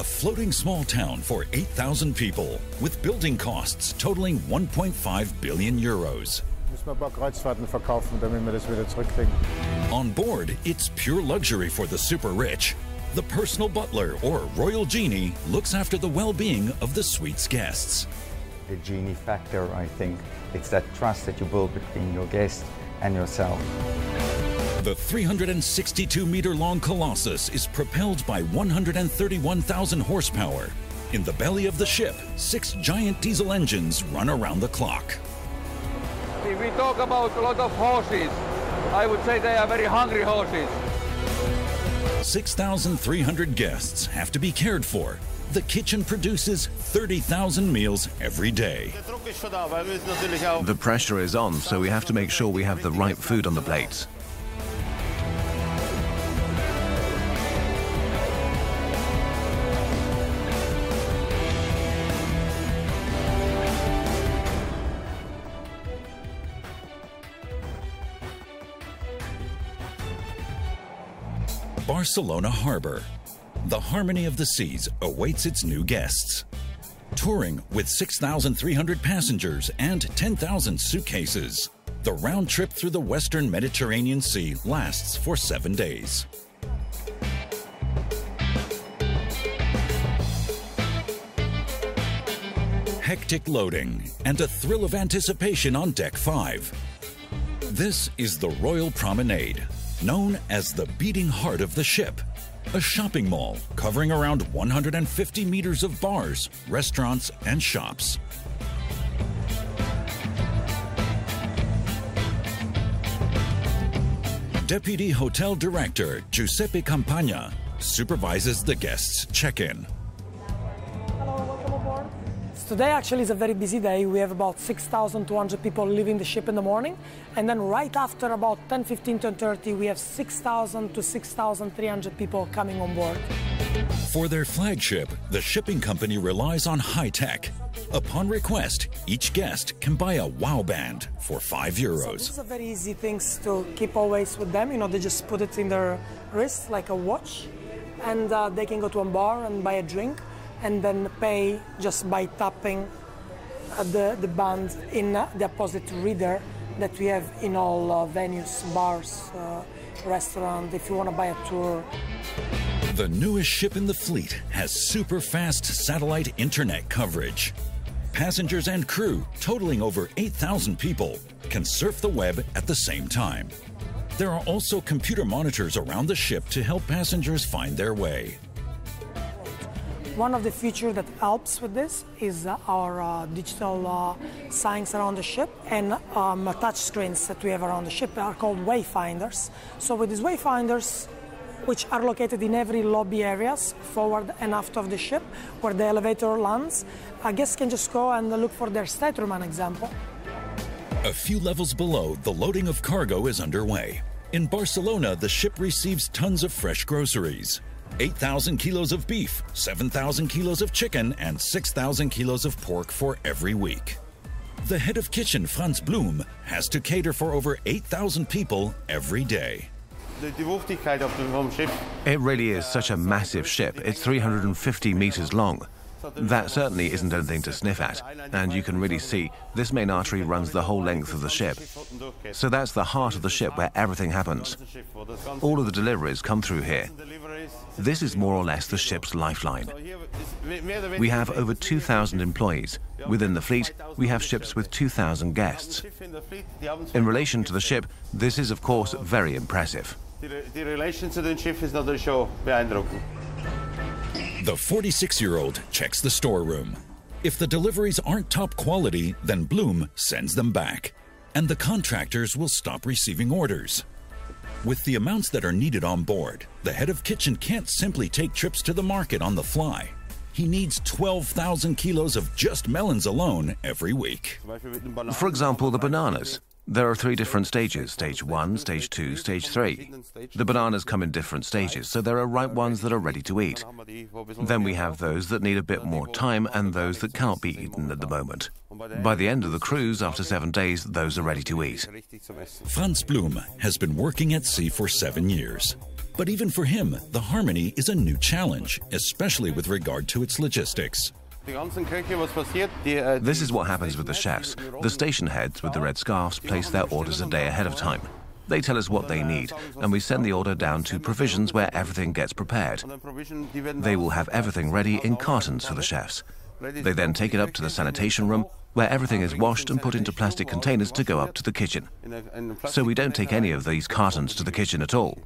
A floating small town for 8,000 people with building costs totaling 1.5 billion euros. Müssen wir ein paar Kreuzfahrten verkaufen, damit wir das wieder zurückkriegen. On board, it's pure luxury for the super rich. The personal butler or royal genie looks after the well-being of the suite's guests. The genie factor, I think, it's that trust that you build between your guest and yourself. The 362 meter long Colossus is propelled by 131,000 horsepower. In the belly of the ship, six giant diesel engines run around the clock. If we talk about a lot of horses, I would say they are very hungry horses. 6,300 guests have to be cared for. The kitchen produces 30,000 meals every day. The pressure is on, so we have to make sure we have the right food on the plates. Barcelona Harbor. The harmony of the seas awaits its new guests. Touring with 6,300 passengers and 10,000 suitcases. The round trip through the western Mediterranean Sea lasts for seven days. Hectic loading and a thrill of anticipation on Deck 5. This is the Royal Promenade, known as the beating heart of the ship. A shopping mall covering around 150 meters of bars, restaurants, and shops. Deputy Hotel Director Giuseppe Campagna supervises the guests' check-in. Today actually is a very busy day. We have about 6,200 people leaving the ship in the morning. And then right after about 10, 15, 10, 30, we have 6,000 to 6,300 people coming on board. For their flagship, the shipping company relies on high tech. Upon request, each guest can buy a WOW band for 5 So euros. these are very easy things to keep always with them. You know, they just put it in their wrist like a watch, and uh, they can go to a bar and buy a drink, and then pay just by tapping uh, the the band in the opposite reader that we have in all uh, venues, bars, uh, restaurant. If you want to buy a tour, The newest ship in the fleet has super fast satellite internet coverage. Passengers and crew, totaling over 8,000 people, can surf the web at the same time. There are also computer monitors around the ship to help passengers find their way. One of the features that helps with this is uh, our uh, digital uh, signs around the ship and um, touch screens that we have around the ship are called wayfinders. So with these wayfinders, which are located in every lobby areas, forward and aft of the ship, where the elevator lands, a guest can just go and look for their stateroom, an example. A few levels below, the loading of cargo is underway. In Barcelona, the ship receives tons of fresh groceries 8,000 kilos of beef, 7,000 kilos of chicken, and 6,000 kilos of pork for every week. The head of kitchen, Franz Blum, has to cater for over 8,000 people every day. It really is such a massive ship. It's 350 meters long. That certainly isn't anything to sniff at, and you can really see this main artery runs the whole length of the ship. So that's the heart of the ship where everything happens. All of the deliveries come through here. This is more or less the ship's lifeline. We have over 2,000 employees. Within the fleet, we have ships with 2,000 guests. In relation to the ship, this is of course very impressive. Die relation zu dem Schiff ist natürlich schon beeindruckend. The 46 year old checks the storeroom. If the deliveries aren't top quality, then Blum sends them back, and the contractors will stop receiving orders. With the amounts that are needed on board, the head of kitchen can't simply take trips to the market on the fly. He needs 12,000 kilos of just melons alone every week. For example, the bananas. There are three different stages stage one, stage two, stage three. The bananas come in different stages, so there are ripe ones that are ready to eat. Then we have those that need a bit more time and those that cannot be eaten at the moment. By the end of the cruise, after seven days, those are ready to eat. Franz Blum has been working at sea for seven years. But even for him, the Harmony is a new challenge, especially with regard to its logistics. This is what happens with the chefs. The station heads with the red scarves place their orders a day ahead of time. They tell us what they need, and we send the order down to provisions where everything gets prepared. They will have everything ready in cartons for the chefs. They then take it up to the sanitation room, where everything is washed and put into plastic containers to go up to the kitchen. So we don't take any of these cartons to the kitchen at all.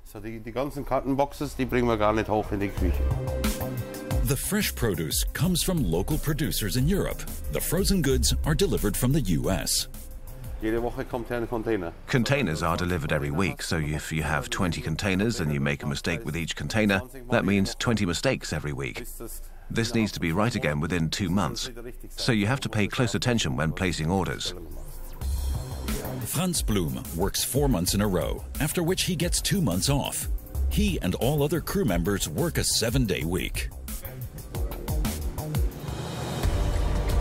The fresh produce comes from local producers in Europe. The frozen goods are delivered from the US. Containers are delivered every week, so if you have 20 containers and you make a mistake with each container, that means 20 mistakes every week. This needs to be right again within two months, so you have to pay close attention when placing orders. Franz Blum works four months in a row, after which he gets two months off. He and all other crew members work a seven day week.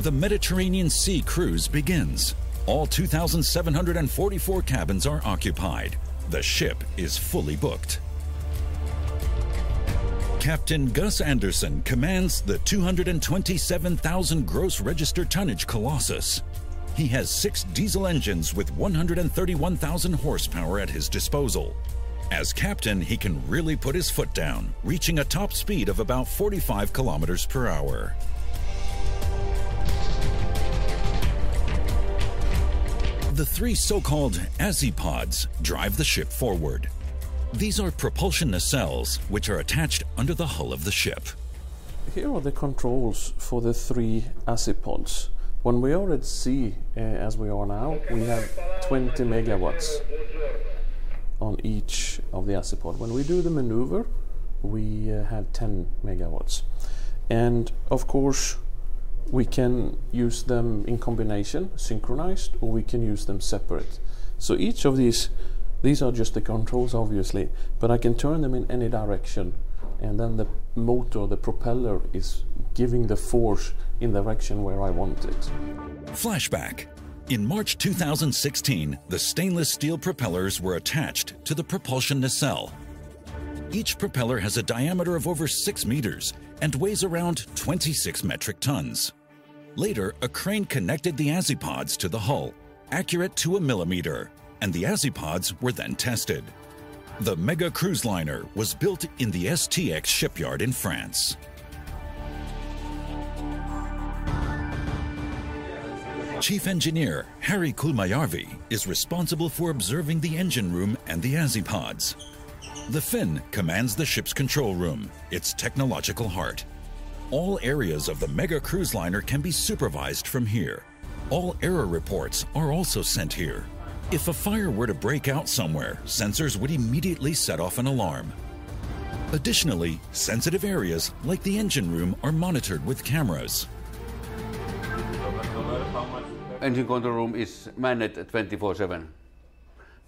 The Mediterranean Sea cruise begins. All 2,744 cabins are occupied. The ship is fully booked. Captain Gus Anderson commands the 227,000 gross register tonnage Colossus. He has six diesel engines with 131,000 horsepower at his disposal. As captain, he can really put his foot down, reaching a top speed of about 45 kilometers per hour. The three so-called Azipods drive the ship forward. These are propulsion nacelles which are attached under the hull of the ship. Here are the controls for the three Azipods. When we are at sea, uh, as we are now, we have 20 megawatts on each of the Azipod. When we do the maneuver, we uh, have 10 megawatts. And of course, we can use them in combination, synchronized, or we can use them separate. So each of these, these are just the controls obviously, but I can turn them in any direction and then the motor, the propeller is giving the force in the direction where I want it. Flashback. In March 2016, the stainless steel propellers were attached to the propulsion nacelle. Each propeller has a diameter of over 6 meters and weighs around 26 metric tons. Later, a crane connected the Azipods to the hull, accurate to a millimeter, and the Azipods were then tested. The mega cruise liner was built in the STX shipyard in France. Chief Engineer Harry Kulmajärvi is responsible for observing the engine room and the Azipods. The Finn commands the ship's control room, its technological heart. All areas of the mega cruise liner can be supervised from here. All error reports are also sent here. If a fire were to break out somewhere, sensors would immediately set off an alarm. Additionally, sensitive areas like the engine room are monitored with cameras. Engine control room is manned 24-7.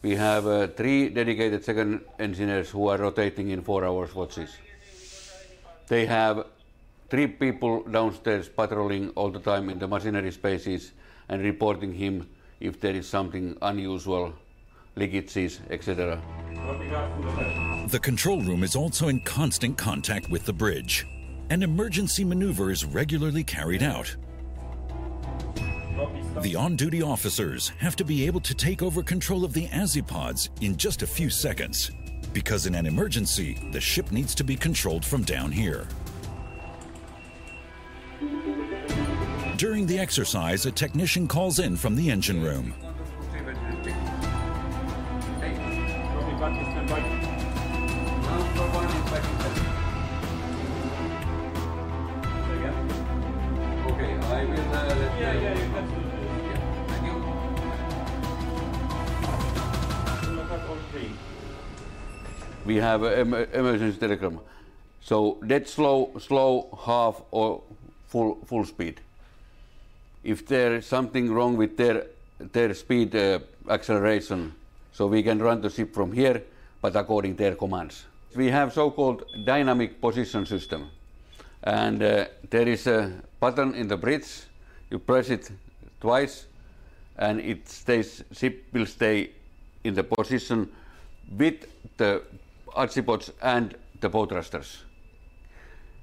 We have uh, three dedicated second engineers who are rotating in four hours watches. They have three people downstairs patrolling all the time in the machinery spaces and reporting him if there is something unusual, leakages, etc. The control room is also in constant contact with the bridge. An emergency maneuver is regularly carried out. The on-duty officers have to be able to take over control of the Azipods in just a few seconds, because in an emergency, the ship needs to be controlled from down here. During the exercise, a technician calls in from the engine room. Okay, I will uh, let yeah, yeah, Thank you. We have an emergency telegram. So dead slow, slow, half or full, full speed. If there is something wrong with their, their speed uh, acceleration, so we can run the ship from here, but according their commands. We have so-called dynamic position system. And uh, there is a button in the bridge, you press it twice, and it stays, ship will stay in the position with the Azipods and the bow thrusters.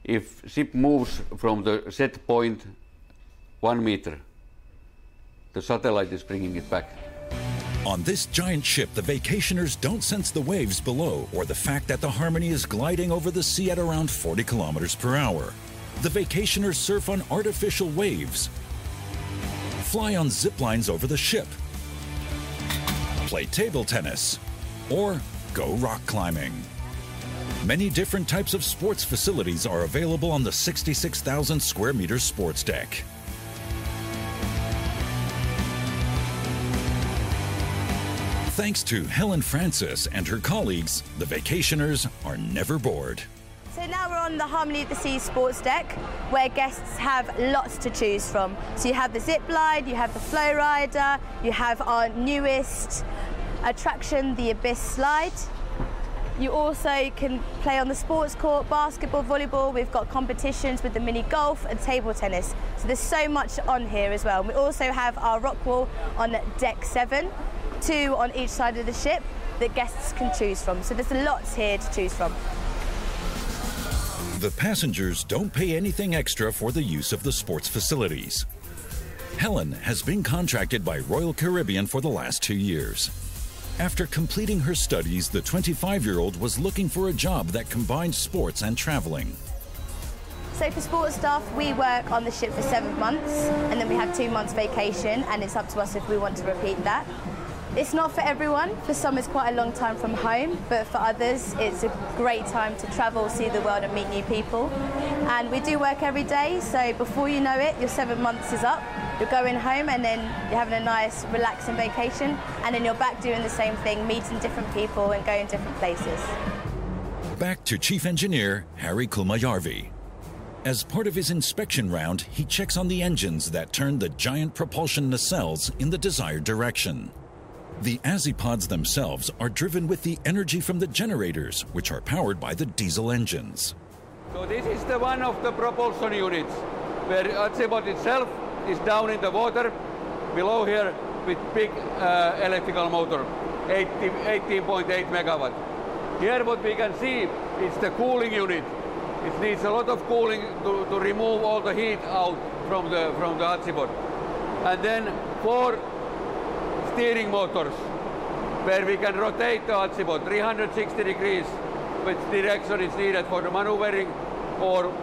If ship moves from the set point one meter, the satellite is bringing it back. On this giant ship, the vacationers don't sense the waves below or the fact that the Harmony is gliding over the sea at around 40 kilometers per hour. The vacationers surf on artificial waves, fly on zip lines over the ship, play table tennis, or go rock climbing. Many different types of sports facilities are available on the 66,000 square meter sports deck. Thanks to Helen Francis and her colleagues, the vacationers are never bored. So now we're on the Harmony of the Seas sports deck where guests have lots to choose from. So you have the zip line, you have the flow rider, you have our newest attraction, the Abyss slide. You also can play on the sports court, basketball, volleyball. We've got competitions with the mini golf and table tennis. So there's so much on here as well. We also have our rock wall on deck seven, two on each side of the ship that guests can choose from. So there's lots here to choose from. The passengers don't pay anything extra for the use of the sports facilities. Helen has been contracted by Royal Caribbean for the last two years. After completing her studies, the 25 year old was looking for a job that combined sports and traveling. So for sports staff, we work on the ship for seven months and then we have two months vacation and it's up to us if we want to repeat that. It's not for everyone. For some, it's quite a long time from home, but for others, it's a great time to travel, see the world, and meet new people. And we do work every day, so before you know it, your seven months is up. You're going home, and then you're having a nice, relaxing vacation, and then you're back doing the same thing, meeting different people and going different places. Back to Chief Engineer Harry Kulmajärvi. As part of his inspection round, he checks on the engines that turn the giant propulsion nacelles in the desired direction. The Azipods themselves are driven with the energy from the generators, which are powered by the diesel engines. So this is the one of the propulsion units, where Azipod itself is down in the water, below here with big uh, electrical motor, 18.8 megawatt. Here what we can see is the cooling unit. It needs a lot of cooling to, to remove all the heat out from the, from the Azipod. And then four steering motors where we can rotate the Azipod 360 degrees which direction is needed for the maneuvering or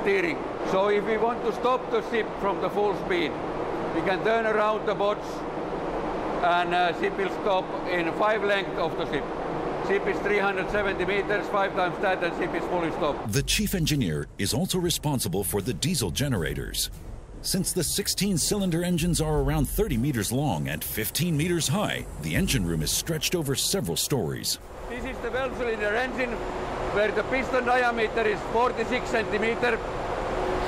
steering. So if we want to stop the ship from the full speed, we can turn around the boats and uh, ship will stop in five length of the ship. Ship is 370 meters, five times that, and ship is fully stopped. The chief engineer is also responsible for the diesel generators. Since the 16 cylinder engines are around 30 meters long and 15 meters high, the engine room is stretched over several stories. This is the well cylinder engine where the piston diameter is 46 centimeter,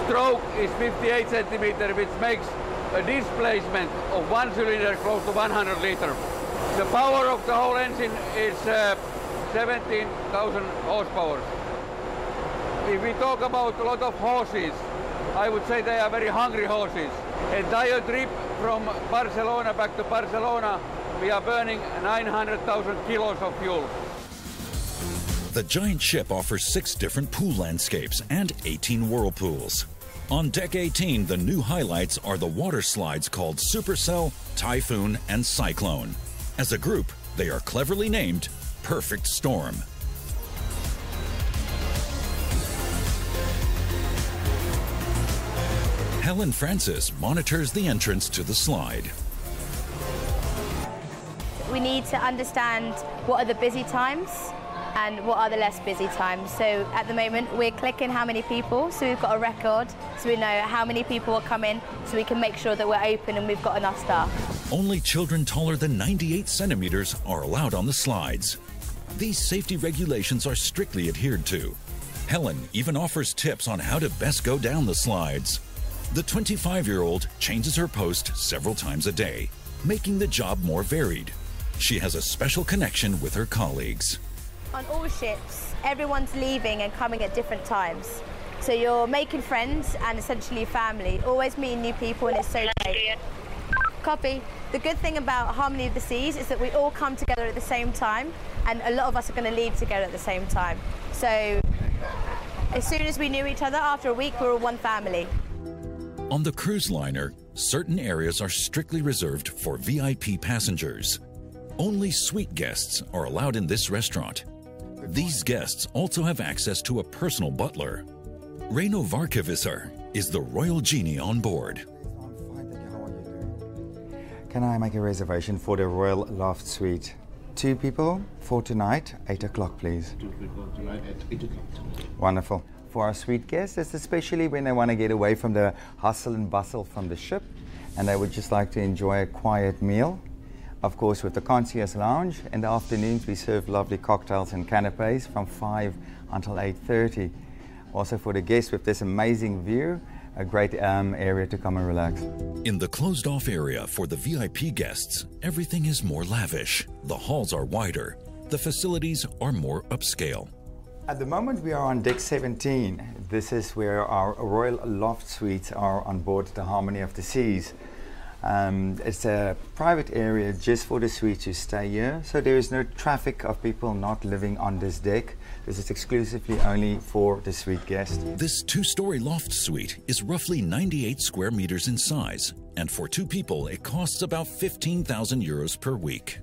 stroke is 58 centimeter, which makes a displacement of one cylinder close to 100 liter. The power of the whole engine is uh, 17,000 horsepower. If we talk about a lot of horses, I would say they are very hungry horses. Entire trip from Barcelona back to Barcelona, we are burning 900,000 kilos of fuel. The giant ship offers six different pool landscapes and 18 whirlpools. On deck 18, the new highlights are the water slides called Supercell, Typhoon, and Cyclone. As a group, they are cleverly named Perfect Storm. Helen Francis monitors the entrance to the slide. We need to understand what are the busy times and what are the less busy times. So at the moment we're clicking how many people, so we've got a record, so we know how many people are coming, so we can make sure that we're open and we've got enough staff. Only children taller than 98 centimeters are allowed on the slides. These safety regulations are strictly adhered to. Helen even offers tips on how to best go down the slides. The 25 year old changes her post several times a day, making the job more varied. She has a special connection with her colleagues. On all ships, everyone's leaving and coming at different times. So you're making friends and essentially family, always meeting new people, and it's so great. Copy. The good thing about Harmony of the Seas is that we all come together at the same time, and a lot of us are going to leave together at the same time. So, as soon as we knew each other, after a week, we're were one family. On the cruise liner, certain areas are strictly reserved for VIP passengers. Only suite guests are allowed in this restaurant. These guests also have access to a personal butler. Reino Varkevisar is the royal genie on board. Can I make a reservation for the Royal Loft Suite? Two people for tonight, 8 o'clock, please. Two people tonight at 8 o'clock. Wonderful. For our sweet guests, especially when they want to get away from the hustle and bustle from the ship and they would just like to enjoy a quiet meal. Of course, with the concierge lounge, in the afternoons we serve lovely cocktails and canapes from 5 until 8.30. Also for the guests with this amazing view, a great um, area to come and relax. In the closed off area for the VIP guests, everything is more lavish. The halls are wider. The facilities are more upscale. At the moment, we are on deck 17. This is where our Royal Loft Suites are on board the Harmony of the Seas. Um, it's a private area just for the suites to stay here, so there is no traffic of people not living on this deck. This is exclusively only for the suite guests. This two story loft suite is roughly 98 square meters in size, and for two people, it costs about 15,000 euros per week.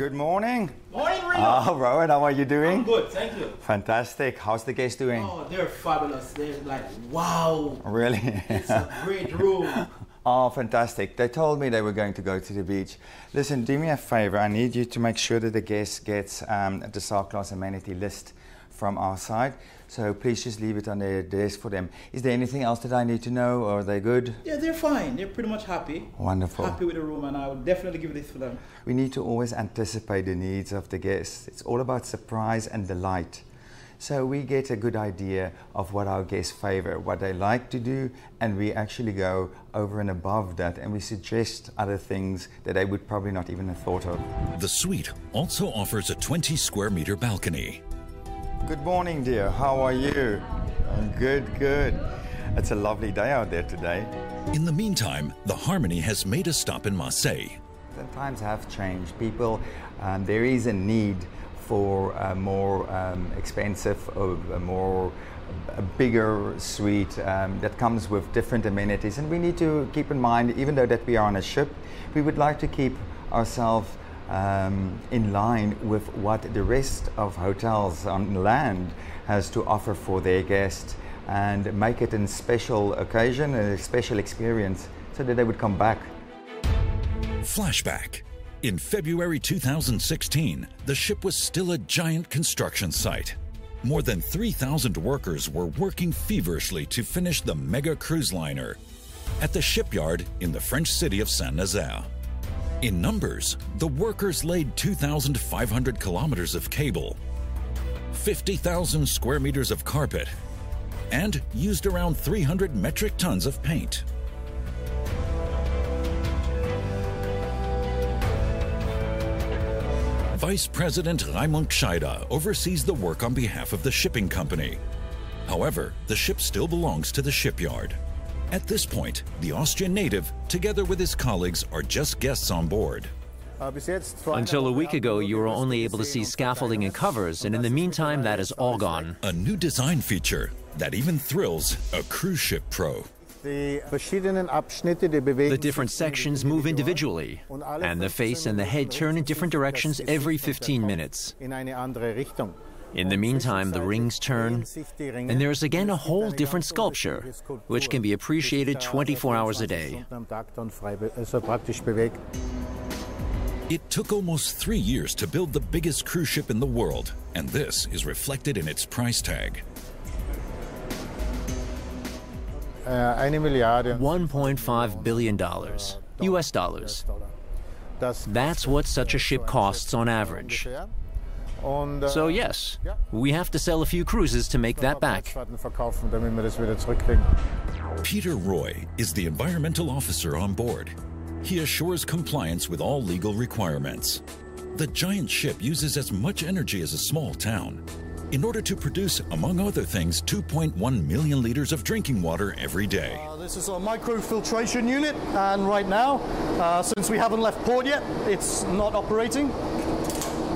Good morning. Morning, Reino. Oh, Rowan, how are you doing? I'm good, thank you. Fantastic. How's the guests doing? Oh, they're fabulous. They're like, wow. Really? It's a great room. Oh, fantastic. They told me they were going to go to the beach. Listen, do me a favor. I need you to make sure that the guest gets um, the Star Class amenity list from our side. So please just leave it on their desk for them. Is there anything else that I need to know, or are they good? Yeah, they're fine. They're pretty much happy. Wonderful. Happy with the room, and I would definitely give this for them. We need to always anticipate the needs of the guests. It's all about surprise and delight. So we get a good idea of what our guests favor, what they like to do, and we actually go over and above that and we suggest other things that they would probably not even have thought of. The suite also offers a 20 square meter balcony. Good morning, dear. How are you? I'm good, good. It's a lovely day out there today. In the meantime, the Harmony has made a stop in Marseille. The times have changed. People, um, there is a need for a more um, expensive, or a more a bigger suite um, that comes with different amenities. And we need to keep in mind, even though that we are on a ship, we would like to keep ourselves um, in line with what the rest of hotels on land has to offer for their guests and make it a special occasion, a special experience, so that they would come back. Flashback. In February 2016, the ship was still a giant construction site. More than 3,000 workers were working feverishly to finish the mega cruise liner at the shipyard in the French city of Saint Nazaire. In numbers, the workers laid 2,500 kilometers of cable, 50,000 square meters of carpet, and used around 300 metric tons of paint. Vice President Raimund Scheider oversees the work on behalf of the shipping company. However, the ship still belongs to the shipyard. At this point, the Austrian native, together with his colleagues, are just guests on board. Until a week ago, you were only able to see scaffolding and covers, and in the meantime, that is all gone. A new design feature that even thrills a cruise ship pro. The different sections move individually, and the face and the head turn in different directions every 15 minutes. In the meantime, the rings turn, and there is again a whole different sculpture, which can be appreciated 24 hours a day. It took almost three years to build the biggest cruise ship in the world, and this is reflected in its price tag. $1.5 billion, US dollars. That's what such a ship costs on average. So, yes, we have to sell a few cruises to make that back. Peter Roy is the environmental officer on board. He assures compliance with all legal requirements. The giant ship uses as much energy as a small town. in order to produce, among other things, 2.1 million liters of drinking water every day. Uh, this is a microfiltration unit, and right now, uh, since we haven't left port yet, it's not operating.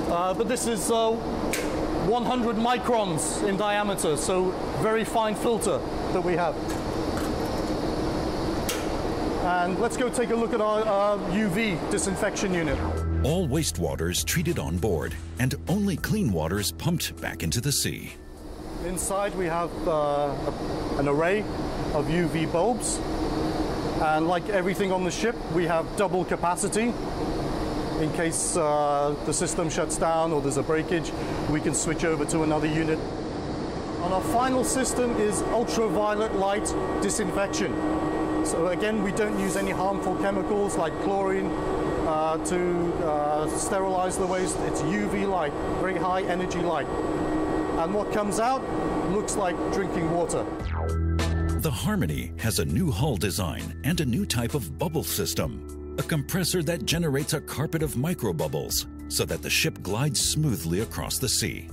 Uh, but this is uh, 100 microns in diameter, so very fine filter that we have. And let's go take a look at our UV disinfection unit. All wastewater is treated on board, and only clean water is pumped back into the sea. Inside we have uh, an array of UV bulbs, and like everything on the ship, we have double capacity. In case uh, the system shuts down or there's a breakage, we can switch over to another unit. And our final system is ultraviolet light disinfection. So again, we don't use any harmful chemicals like chlorine uh, to uh, sterilize the waste. It's UV light, very high energy light. And what comes out looks like drinking water. The Harmony has a new hull design and a new type of bubble system, a compressor that generates a carpet of microbubbles so that the ship glides smoothly across the sea.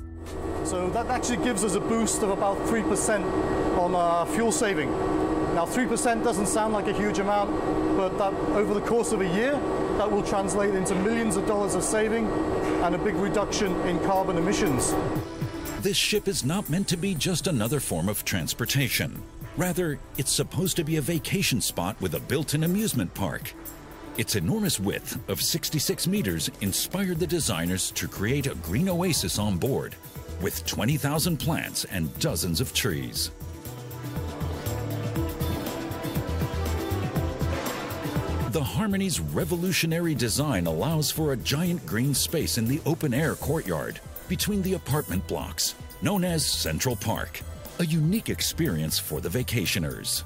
So that actually gives us a boost of about 3% on uh, fuel saving. Now 3% doesn't sound like a huge amount, but that over the course of a year, that will translate into millions of dollars of saving and a big reduction in carbon emissions. This ship is not meant to be just another form of transportation. Rather, it's supposed to be a vacation spot with a built-in amusement park. Its enormous width of 66 meters inspired the designers to create a green oasis on board, with 20,000 plants and dozens of trees. The Harmony's revolutionary design allows for a giant green space in the open-air courtyard between the apartment blocks, known as Central Park, a unique experience for the vacationers.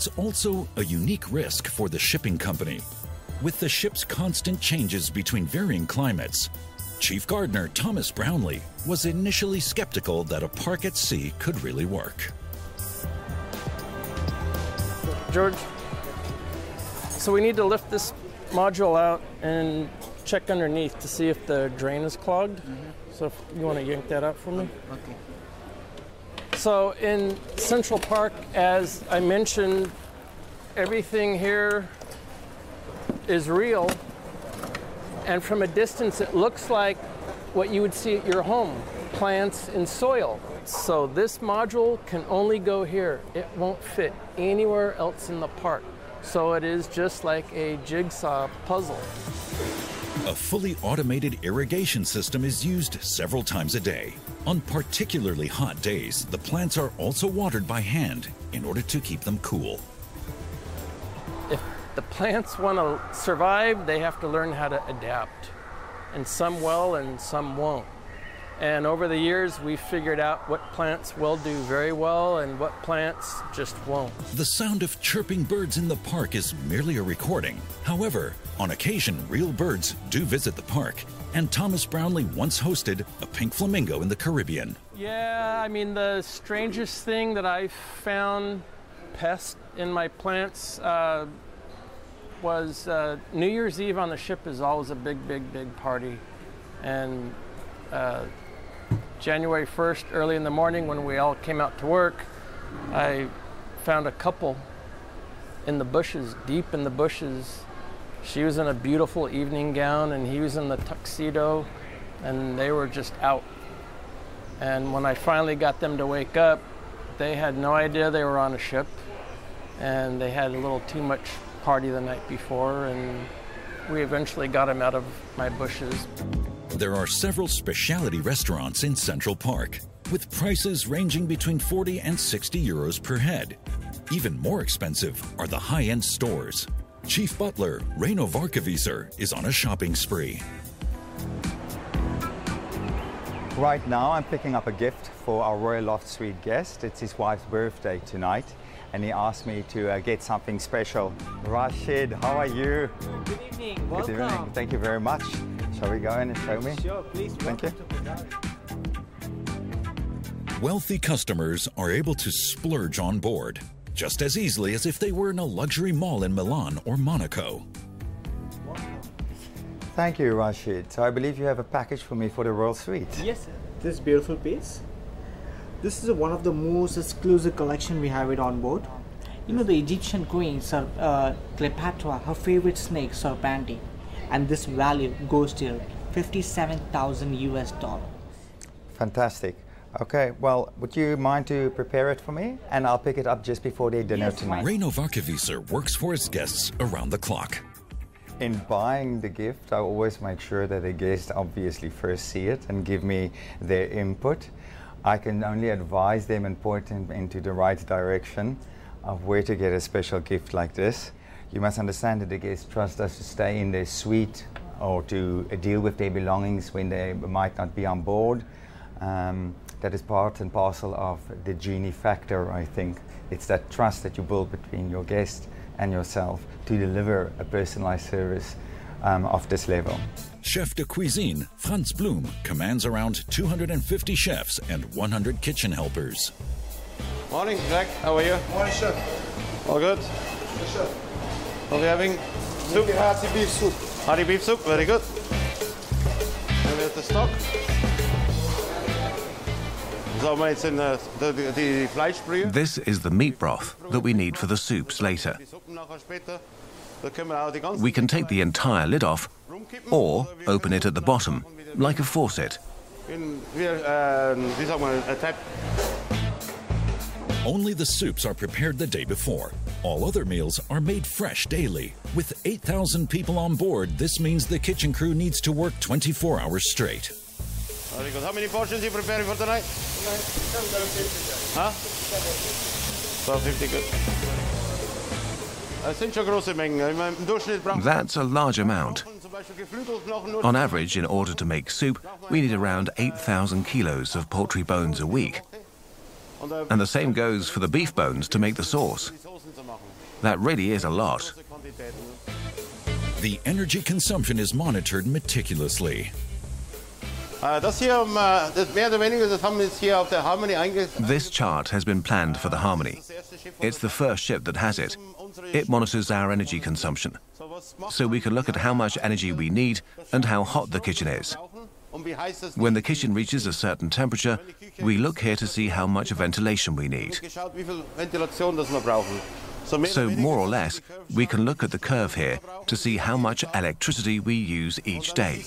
It's also a unique risk for the shipping company. With the ship's constant changes between varying climates, Chief Gardener Thomas Brownlee was initially skeptical that a park at sea could really work. George, so we need to lift this module out and check underneath to see if the drain is clogged. Mm -hmm. So if you want to yank that up for me? Okay. So in Central Park, as I mentioned, everything here is real and from a distance it looks like what you would see at your home plants and soil. So this module can only go here. It won't fit anywhere else in the park. So it is just like a jigsaw puzzle. A fully automated irrigation system is used several times a day. On particularly hot days, the plants are also watered by hand in order to keep them cool. If the plants want to survive, they have to learn how to adapt. And some will and some won't. And over the years, we've figured out what plants will do very well and what plants just won't. The sound of chirping birds in the park is merely a recording. However, on occasion, real birds do visit the park. And Thomas Brownlee once hosted a pink flamingo in the Caribbean. Yeah, I mean, the strangest thing that I've found pest in my plants uh, was uh, New Year's Eve on the ship is always a big, big, big party. And uh, January 1st, early in the morning, when we all came out to work, I found a couple in the bushes, deep in the bushes. She was in a beautiful evening gown, and he was in the tuxedo, and they were just out. And when I finally got them to wake up, they had no idea they were on a ship, and they had a little too much party the night before, and we eventually got them out of my bushes. There are several specialty restaurants in Central Park, with prices ranging between 40 and 60 euros per head. Even more expensive are the high-end stores. Chief butler Reino Varkevieser is on a shopping spree. Right now I'm picking up a gift for our Royal Loft Suite guest. It's his wife's birthday tonight and he asked me to uh, get something special. Rashid, how are you? Good evening, welcome. Good evening, thank you very much. Shall we go in and show me? Sure, please. Thank you. Wealthy customers are able to splurge on board just as easily as if they were in a luxury mall in Milan or Monaco. Thank you, Rashid. So I believe you have a package for me for the Royal Suite. Yes, sir. This beautiful piece. This is one of the most exclusive collection we have it on board. You know the Egyptian queen, Sir uh, Cleopatra, her favorite snake, Serpente, and this value goes to 57,000 US dollar. Fantastic. Okay, well, would you mind to prepare it for me? And I'll pick it up just before the dinner tonight. Reino Varkevisar works for his guests around the clock. In buying the gift, I always make sure that the guests obviously first see it and give me their input. I can only advise them and point them into the right direction of where to get a special gift like this. You must understand that the guests trust us to stay in their suite or to deal with their belongings when they might not be on board. Um, that is part and parcel of the genie factor, I think. It's that trust that you build between your guest and yourself to deliver a personalized service um, of this level. Chef de cuisine Franz Blum commands around 250 chefs and 100 kitchen helpers. Morning, Jack. How are you? Morning, chef. All good? Yes, chef. What are we having? Soup. Hearty beef soup. Hearty beef soup, very good. And we have the stock. This is the meat broth that we need for the soups later. We can take the entire lid off or open it at the bottom, like a faucet. Um, Only the soups are prepared the day before. All other meals are made fresh daily. With 8,000 people on board, this means the kitchen crew needs to work 24 hours straight. How many portions are you preparing for tonight? Huh? 1250, good. That's a large amount. On average, in order to make soup, we need around 8,000 kilos of poultry bones a week. And the same goes for the beef bones to make the sauce. That really is a lot. The energy consumption is monitored meticulously. This chart has been planned for the Harmony. It's the first ship that has it. It monitors our energy consumption. So we can look at how much energy we need and how hot the kitchen is. When the kitchen reaches a certain temperature, we look here to see how much ventilation we need. So more or less, we can look at the curve here to see how much electricity we use each day.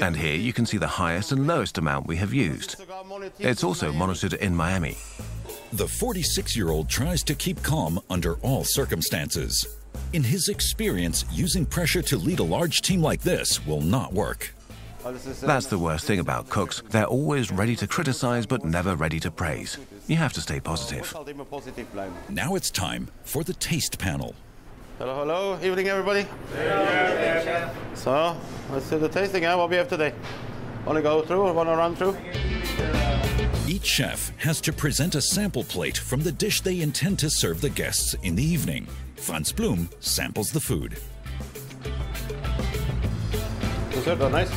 And here you can see the highest and lowest amount we have used. It's also monitored in Miami. The 46-year-old tries to keep calm under all circumstances. In his experience, using pressure to lead a large team like this will not work. That's the worst thing about cooks. They're always ready to criticize but never ready to praise. You have to stay positive. Now it's time for the taste panel. Hello, hello. Evening, everybody. So, let's do the tasting. Huh? What we have today? Want to go through? Or want to run through? Each chef has to present a sample plate from the dish they intend to serve the guests in the evening. Franz Blum samples the food. Dessert war nice.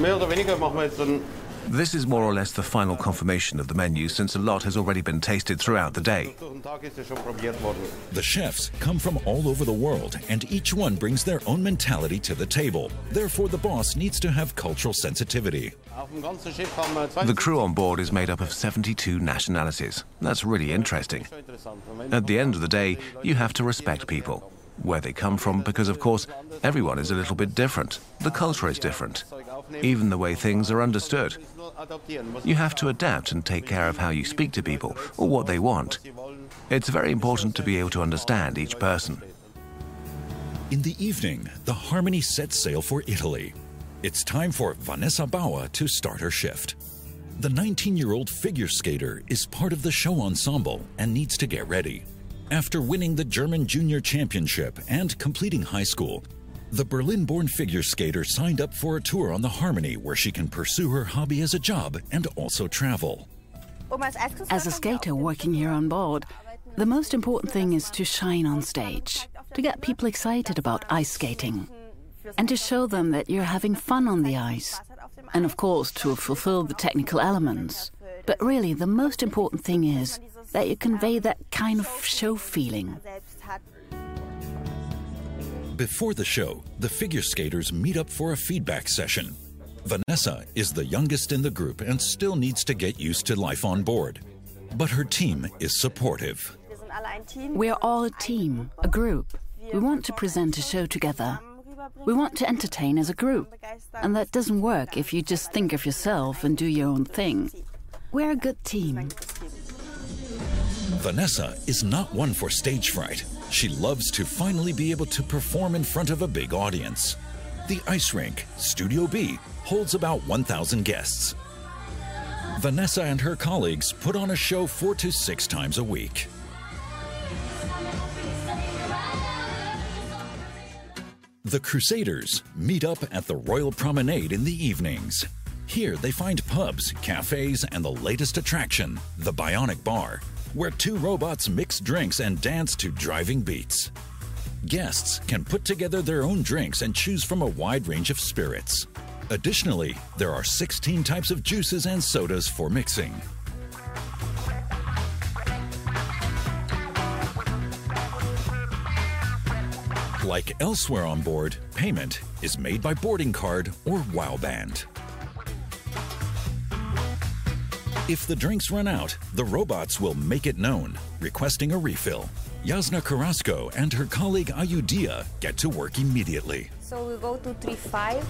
Mehr oder weniger machen wir jetzt dann This is more or less the final confirmation of the menu since a lot has already been tasted throughout the day. The chefs come from all over the world and each one brings their own mentality to the table. Therefore, the boss needs to have cultural sensitivity. The crew on board is made up of 72 nationalities. That's really interesting. At the end of the day, you have to respect people where they come from because, of course, everyone is a little bit different. The culture is different, even the way things are understood. You have to adapt and take care of how you speak to people or what they want. It's very important to be able to understand each person. In the evening, the Harmony sets sail for Italy. It's time for Vanessa Bauer to start her shift. The 19-year-old figure skater is part of the show ensemble and needs to get ready. After winning the German Junior Championship and completing high school, the Berlin born figure skater signed up for a tour on the Harmony where she can pursue her hobby as a job and also travel. As a skater working here on board, the most important thing is to shine on stage, to get people excited about ice skating, and to show them that you're having fun on the ice, and of course to fulfill the technical elements. But really, the most important thing is that you convey that kind of show feeling. Before the show, the figure skaters meet up for a feedback session. Vanessa is the youngest in the group and still needs to get used to life on board. But her team is supportive. We're all a team, a group. We want to present a show together. We want to entertain as a group. And that doesn't work if you just think of yourself and do your own thing. We're a good team. Vanessa is not one for stage fright. She loves to finally be able to perform in front of a big audience. The ice rink, Studio B, holds about 1,000 guests. Vanessa and her colleagues put on a show four to six times a week. The Crusaders meet up at the Royal Promenade in the evenings. Here they find pubs, cafes, and the latest attraction, the Bionic Bar, where two robots mix drinks and dance to driving beats. Guests can put together their own drinks and choose from a wide range of spirits. Additionally, there are 16 types of juices and sodas for mixing. Like elsewhere on board, payment is made by boarding card or WOW band. If the drinks run out, the robots will make it known, requesting a refill. Yasna Carrasco and her colleague Ayudia get to work immediately. So we go to 3-5.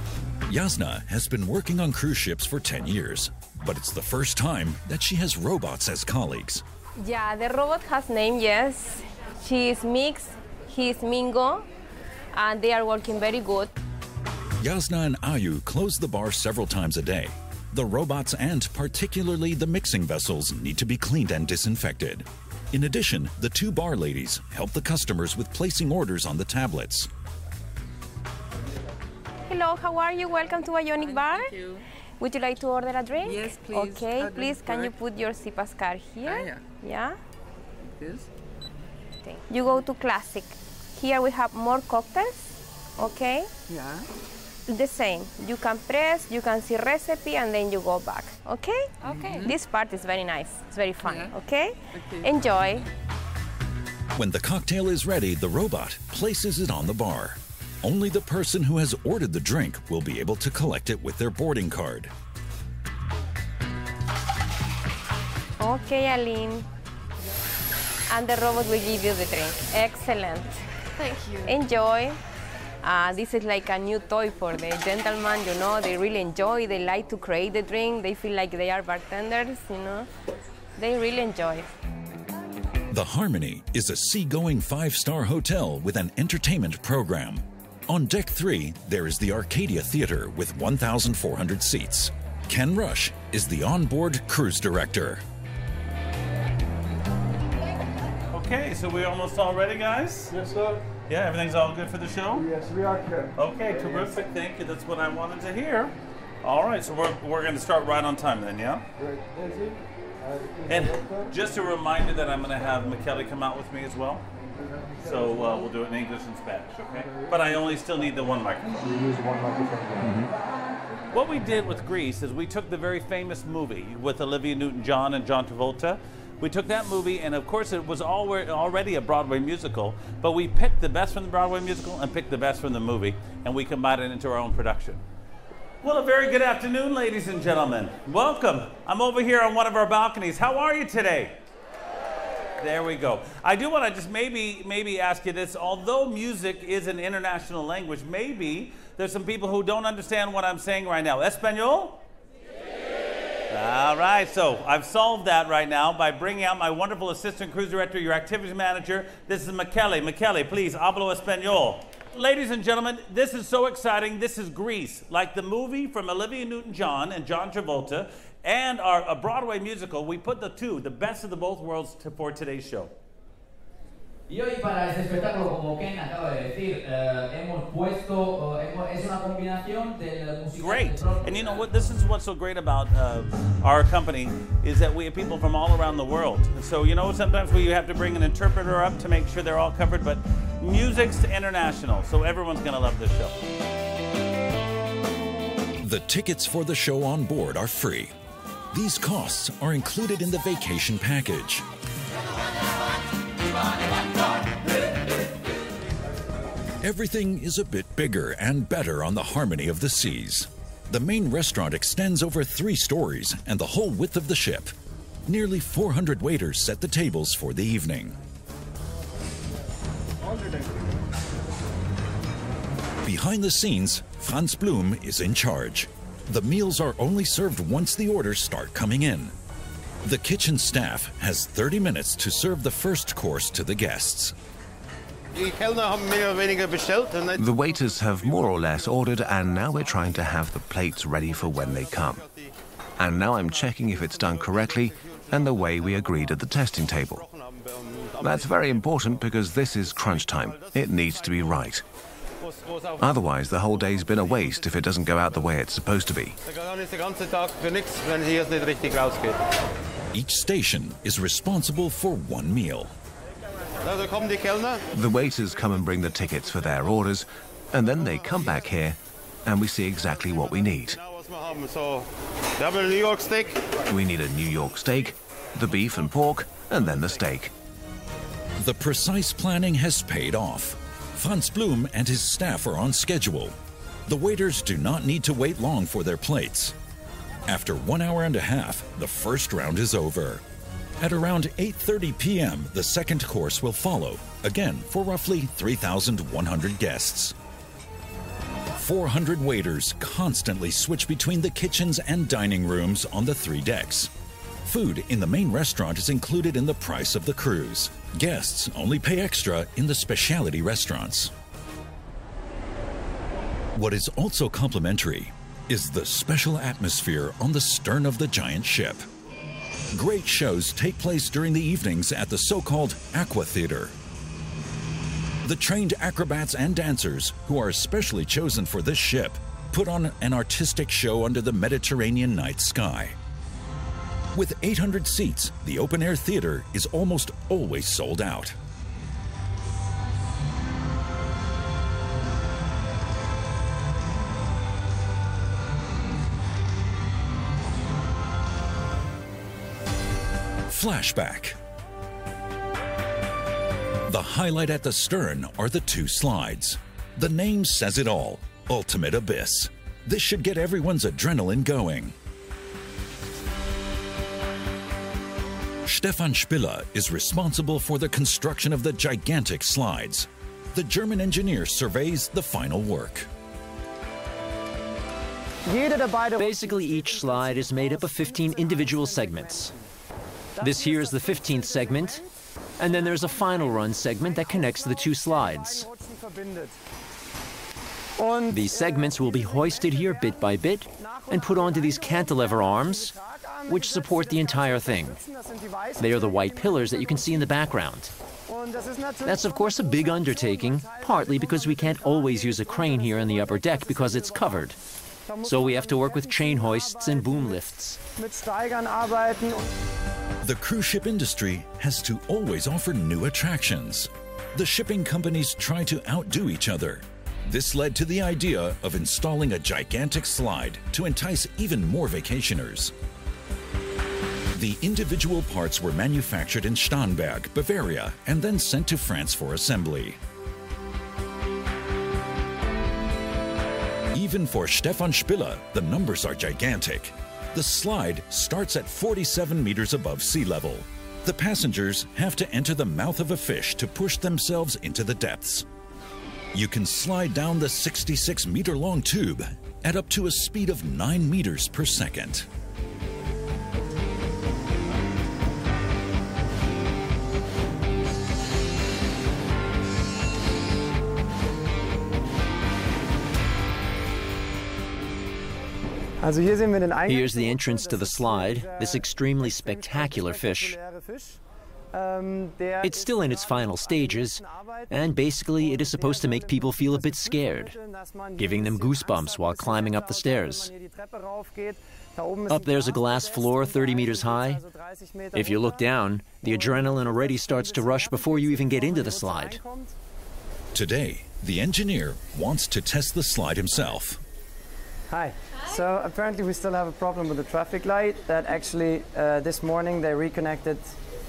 Yasna has been working on cruise ships for 10 years, but it's the first time that she has robots as colleagues. Yeah, the robot has name, yes. She is Mix, he is Mingo, and they are working very good. Yasna and Ayu close the bar several times a day. The robots and particularly the mixing vessels need to be cleaned and disinfected. In addition, the two bar ladies help the customers with placing orders on the tablets. Hello, how are you? Welcome to Bionic Bar. Thank you. Would you like to order a drink? Yes, please. Okay, A please, drink, can you put your SeaPass card here? Ah, yeah. Yes. Thank You go to classic. Here we have more cocktails. Okay. Yeah. The same. You can press, you can see recipe, and then you go back. Okay. Okay. Mm-hmm. This part is very nice. It's very fun. Yeah. Okay. Okay. Enjoy. When the cocktail is ready, the robot places it on the bar. Only the person who has ordered the drink will be able to collect it with their boarding card. Okay, Aline. And the robot will give you the drink. Excellent. Thank you. Enjoy. Uh, this is like a new toy for the gentleman, you know. They really enjoy. They like to create the drink. They feel like they are bartenders, you know. They really enjoy. The Harmony is a seagoing five star hotel with an entertainment program. On deck three, there is the Arcadia Theater with 1,400 seats. Ken Rush is the onboard cruise director. Okay, so we're almost all ready, guys? Yes, sir. Yeah, everything's all good for the show? Yes, we are good. Okay, terrific. Thank you. That's what I wanted to hear. All right, so we're, we're going to start right on time then, yeah? Great. Uh, And just a reminder that I'm going to have McKelly come out with me as well. So uh, we'll do it in English and Spanish, okay? But I only still need the one microphone. We use one microphone. Mm-hmm. What we did with Grease is we took the very famous movie with Olivia Newton-John and John Travolta. We took that movie, and of course, it was alre- already a Broadway musical. But we picked the best from the Broadway musical and picked the best from the movie, and we combined it into our own production. Well, a very good afternoon, ladies and gentlemen. Welcome. I'm over here on one of our balconies. How are you today? There we go. I do want to just maybe maybe ask you this. Although music is an international language, maybe there's some people who don't understand what I'm saying right now. Espanol? All right, so I've solved that right now by bringing out my wonderful assistant cruise director, your activities manager. This is Michele. Michele, please, hablo español. Ladies and gentlemen, this is so exciting. This is Grease, like the movie from Olivia Newton-John and John Travolta, and our a Broadway musical. We put the two, the best of the both worlds, to, for today's show. Y hoy para este espectáculo, como Ken acaba de decir, eh, hemos puesto, eh, hemos- es una combinación del musical Grease. And you know what? This is what's so great about uh, our company is that we have people from all around the world. So you know, sometimes we have to bring an interpreter up to make sure they're all covered. But music's international, so everyone's gonna love this show. The tickets for the show on board are free. These costs are included in the vacation package. Everything is a bit bigger and better on the Harmony of the Seas. The main restaurant extends over three stories and the whole width of the ship. Nearly 400 waiters set the tables for the evening. Behind the scenes, Franz Blum is in charge. The meals are only served once the orders start coming in. The kitchen staff has 30 minutes to serve the first course to the guests. The waiters have more or less ordered, and now we're trying to have the plates ready for when they come. And now I'm checking if it's done correctly and the way we agreed at the testing table. That's very important because this is crunch time. It needs to be right. Otherwise, the whole day's been a waste if it doesn't go out the way it's supposed to be. Each station is responsible for one meal. The waiters come and bring the tickets for their orders, and then they come back here, and we see exactly what we need. We need a New York steak, the beef and pork, and then the steak. The precise planning has paid off. Franz Blum and his staff are on schedule. The waiters do not need to wait long for their plates. After one hour and a half, the first round is over. At around 8.30 p.m., the second course will follow, again for roughly 3,100 guests. 400 waiters constantly switch between the kitchens and dining rooms on the three decks. Food in the main restaurant is included in the price of the cruise. Guests only pay extra in the specialty restaurants. What is also complimentary is the special atmosphere on the stern of the giant ship. Great shows take place during the evenings at the so-called Aqua Theater. The trained acrobats and dancers, who are especially chosen for this ship, put on an artistic show under the Mediterranean night sky. With 800 seats, the open-air theater is almost always sold out. Flashback. The highlight at the stern are the two slides. The name says it all Ultimate Abyss. This should get everyone's adrenaline going. Stefan Spiller is responsible for the construction of the gigantic slides. The German engineer surveys the final work. Basically, each slide is made up of 15 individual segments. This here is the 15th segment, and then there's a final run segment that connects the two slides. These segments will be hoisted here bit by bit and put onto these cantilever arms, which support the entire thing. They are the white pillars that you can see in the background. That's of course a big undertaking, partly because we can't always use a crane here on the upper deck because it's covered. So we have to work with chain hoists and boom lifts. The cruise ship industry has to always offer new attractions. The shipping companies try to outdo each other. This led to the idea of installing a gigantic slide to entice even more vacationers. The individual parts were manufactured in Starnberg, Bavaria, and then sent to France for assembly. Even for Stefan Spiller, the numbers are gigantic. The slide starts at 47 meters above sea level. The passengers have to enter the mouth of a fish to push themselves into the depths. You can slide down the 66 meter long tube at up to a speed of 9 meters per second. Here's the entrance to the slide, this extremely spectacular fish. It's still in its final stages, and basically it is supposed to make people feel a bit scared, giving them goosebumps while climbing up the stairs. Up there's a glass floor 30 meters high. If you look down, the adrenaline already starts to rush before you even get into the slide. Today, the engineer wants to test the slide himself. Hi. So apparently we still have a problem with the traffic light that actually uh, this morning they reconnected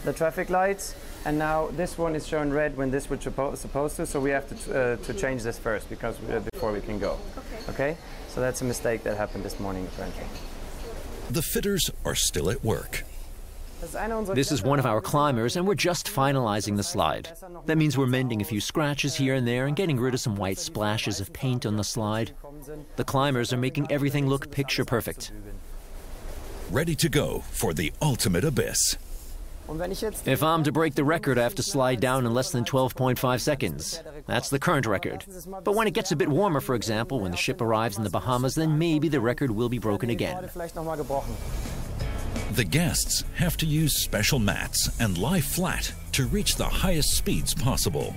the traffic lights And now this one is shown red when this was suppo- supposed to, so we have to, uh, to change this first because uh, before we can go. Okay. Okay? So that's a mistake that happened this morning apparently. The fitters are still at work. This is one of our climbers, and we're just finalizing the slide. That means we're mending a few scratches here and there and getting rid of some white splashes of paint on the slide. The climbers are making everything look picture perfect. Ready to go for the ultimate abyss. If I'm to break the record, I have to slide down in less than 12.5 seconds. That's the current record. But when it gets a bit warmer, for example, when the ship arrives in the Bahamas, then maybe the record will be broken again. The guests have to use special mats and lie flat to reach the highest speeds possible.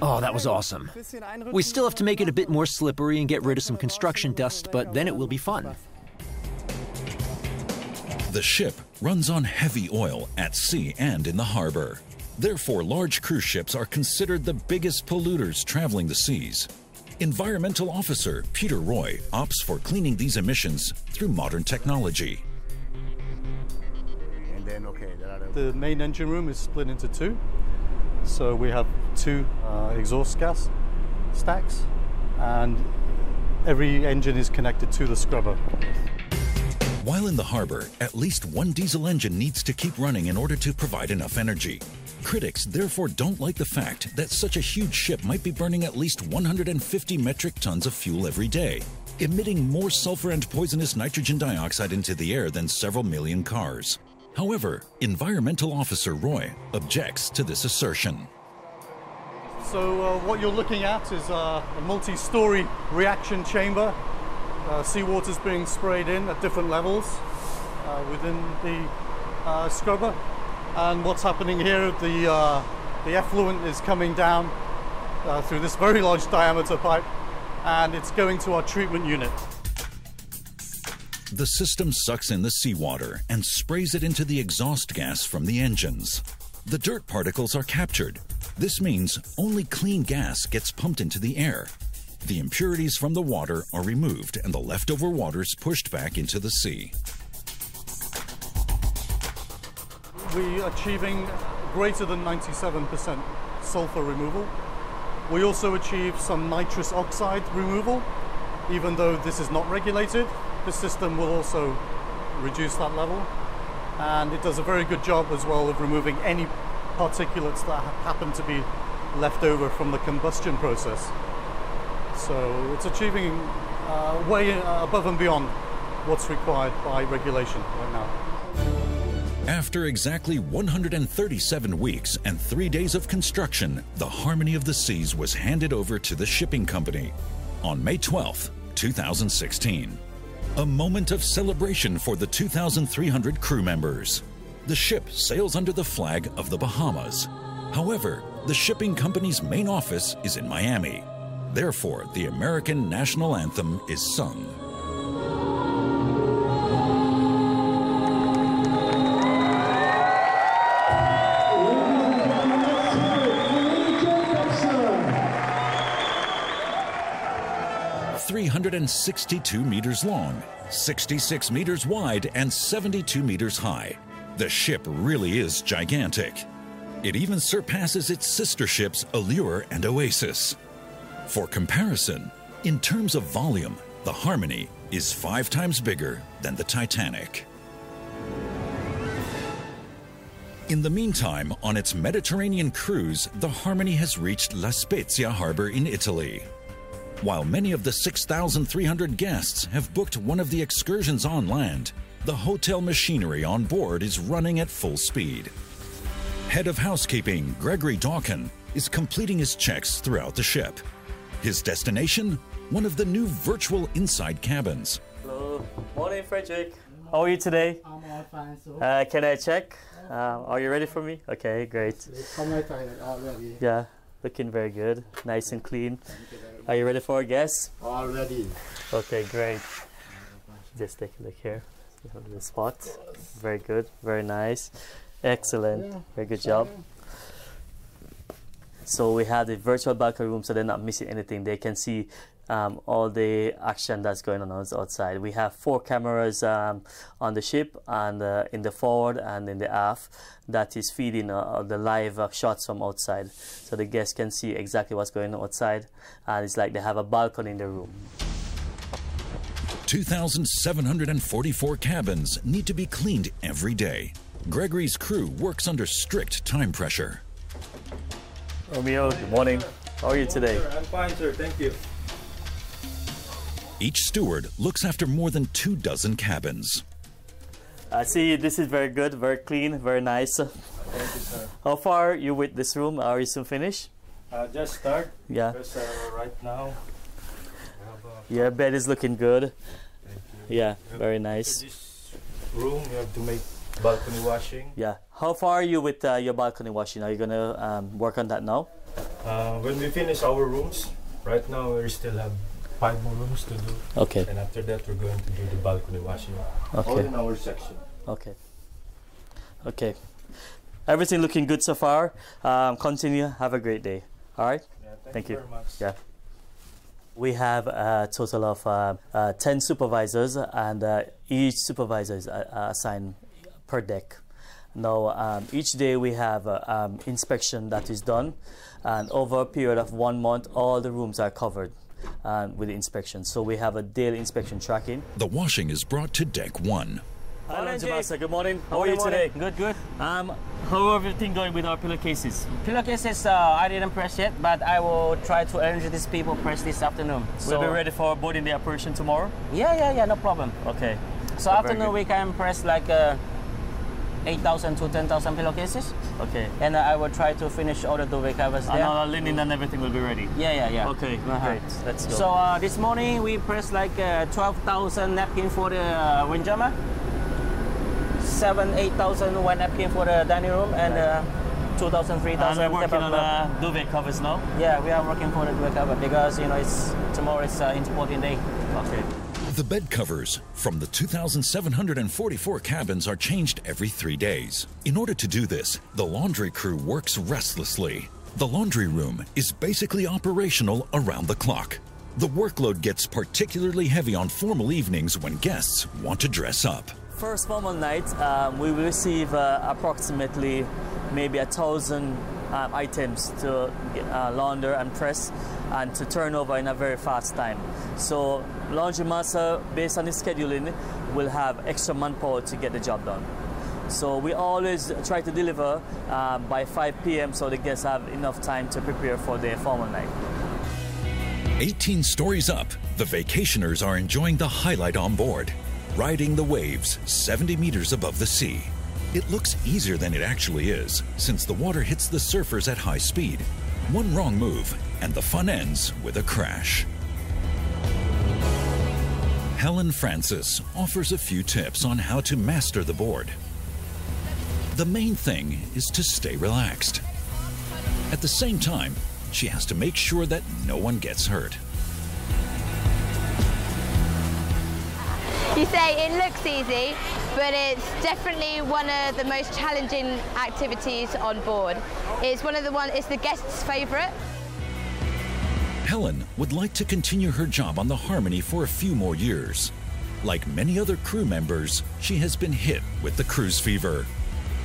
Oh, that was awesome. We still have to make it a bit more slippery and get rid of some construction dust, but then it will be fun. The ship runs on heavy oil at sea and in the harbor. Therefore, large cruise ships are considered the biggest polluters traveling the seas. Environmental officer Peter Roy opts for cleaning these emissions through modern technology. The main engine room is split into two. So we have two uh, exhaust gas stacks, and every engine is connected to the scrubber. While in the harbor, at least one diesel engine needs to keep running in order to provide enough energy. Critics therefore don't like the fact that such a huge ship might be burning at least 150 metric tons of fuel every day, emitting more sulfur and poisonous nitrogen dioxide into the air than several million cars. However, Environmental Officer Roy objects to this assertion. So uh, what you're looking at is uh, a multi-story reaction chamber. Uh, is being sprayed in at different levels uh, within the uh, scrubber. And what's happening here, the, uh, the effluent is coming down through this very large diameter pipe and it's going to our treatment unit. The system sucks in the seawater and sprays it into the exhaust gas from the engines. The dirt particles are captured. This means only clean gas gets pumped into the air. The impurities from the water are removed and the leftover waters pushed back into the sea. We are achieving greater than 97% sulfur removal. We also achieve some nitrous oxide removal, even though this is not regulated. The system will also reduce that level. And it does a very good job as well of removing any particulates that happen to be left over from the combustion process. So it's achieving uh, way uh, above and beyond what's required by regulation right now. After exactly 137 weeks and three days of construction, the Harmony of the Seas was handed over to the shipping company on May 12, 2016. A moment of celebration for the 2,300 crew members. The ship sails under the flag of the Bahamas. However, the shipping company's main office is in Miami. Therefore, the American national anthem is sung. Three hundred and sixty-two meters long, 66 meters wide, and 72 meters high. The ship really is gigantic. It even surpasses its sister ships Allure and Oasis. For comparison, in terms of volume, the Harmony is five times bigger than the Titanic. In the meantime, on its Mediterranean cruise, the Harmony has reached La Spezia harbor in Italy. While many of the 6,300 guests have booked one of the excursions on land, the hotel machinery on board is running at full speed. Head of housekeeping, Gregory Dawkin, is completing his checks throughout the ship. His destination? One of the new virtual inside cabins. Hello, morning, Frederick. How are you today? I'm all fine, so. Uh, can I check? Uh, are you ready for me? Okay, great. Come right already. Yeah, looking very good, nice and clean. Are you ready for a guess? Already. Okay, great. Just take a look here. You have the spot. Very good, very nice. Excellent. Very good job. So we have the virtual balcony room, so they're not missing anything. They can see um, all the action that's going on outside. We have four cameras um, on the ship and uh, in the forward and in the aft that is feeding uh, the live uh, shots from outside, so the guests can see exactly what's going on outside, and it's like they have a balcony in the room. 2,744 cabins need to be cleaned every day. Gregory's crew works under strict time pressure. Romeo, good morning. How are you today? I'm fine, sir. Thank you. Each steward looks after more than two dozen cabins. I see this is very good, very clean, very nice. Thank you, sir. How far are you with this room? Are you soon finished? Uh, just start. Yeah. Because, uh, right now. Your bed is looking good. Thank you. Yeah, very nice. This room, you have to make balcony washing. Yeah. How far are you with uh, your balcony washing? Are you gonna um, work on that now? Uh, when we finish our rooms, right now we still have five more rooms to do. Okay. And after that, we're going to do the balcony washing. Okay. All in our section. Okay. Okay. Everything looking good so far. Um, continue. Have a great day. All right. Yeah, thank, Thank you you. very much. Yeah. We have a total of uh, uh, 10 supervisors, and uh, each supervisor is uh, assigned per deck. Now, um, each day we have uh, um, inspection that is done, and over a period of one month, all the rooms are covered um, with inspection. So we have a daily inspection tracking. The washing is brought to deck one. Hi, Morning, Lonzo Jake. Good morning. How are Morning, you today? Good, good. Um, how are everything going with our pillowcases? Pillowcases, uh, I didn't press yet, but I will try to arrange these people press this afternoon. we'll be ready for boarding the operation tomorrow. Yeah, yeah, yeah, no problem. Okay. So Very afternoon we can press like uh, 8,000 to 10,000 pillowcases. Okay. And uh, I will try to finish all the duvet covers And there. our linen and everything will be ready. Yeah, yeah, yeah. Okay, Uh-huh. great. Let's go. So uh, this morning we pressed like uh, 12,000 napkin for the uh, windjammer, 7, 8,000 one napkin for the dining room, and uh, 2,000, 3,000. And we're working on uh, duvet covers now. Yeah, we are working for the duvet cover because you know it's tomorrow is uh, importing day. Okay. The bed covers from the 2,744 cabins are changed every three days. In order to do this, the laundry crew works restlessly. The laundry room is basically operational around the clock. The workload gets particularly heavy on formal evenings when guests want to dress up. First formal night, um, we will receive uh, approximately maybe a thousand um, items to uh, launder and press and to turn over in a very fast time. So laundry master, based on his scheduling, will have extra manpower to get the job done. So we always try to deliver um, by 5 p.m. so the guests have enough time to prepare for their formal night. 18 stories up, the vacationers are enjoying the highlight on board, riding the waves 70 meters above the sea. It looks easier than it actually is, since the water hits the surfers at high speed. One wrong move, and the fun ends with a crash. Helen Francis offers a few tips on how to master the board. The main thing is to stay relaxed. At the same time, she has to make sure that no one gets hurt. You say it looks easy, but it's definitely one of the most challenging activities on board. It's one of the one. It's the guests' favourite. Helen would like to continue her job on the Harmony for a few more years. Like many other crew members, she has been hit with the cruise fever.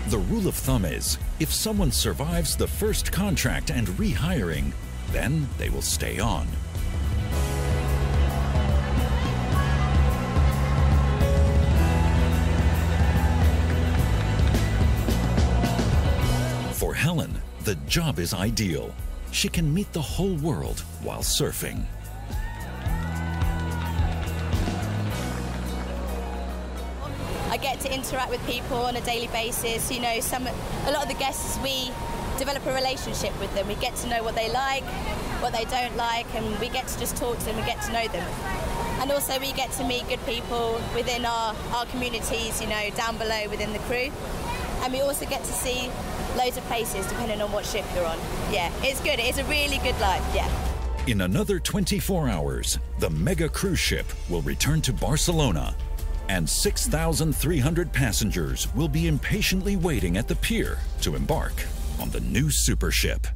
The rule of thumb is if someone survives the first contract and rehiring, then they will stay on. The job is ideal. She can meet the whole world while surfing. I get to interact with people on a daily basis. You know, some a lot of the guests we develop a relationship with them. We get to know what they like, what they don't like, and we get to just talk to them and get to know them. And also we get to meet good people within our, our communities, you know, down below within the crew. And we also get to see loads of places depending on what ship you're on. Yeah, it's good. It's a really good life, yeah. In another 24 hours, the mega cruise ship will return to Barcelona, and 6,300 passengers will be impatiently waiting at the pier to embark on the new super ship.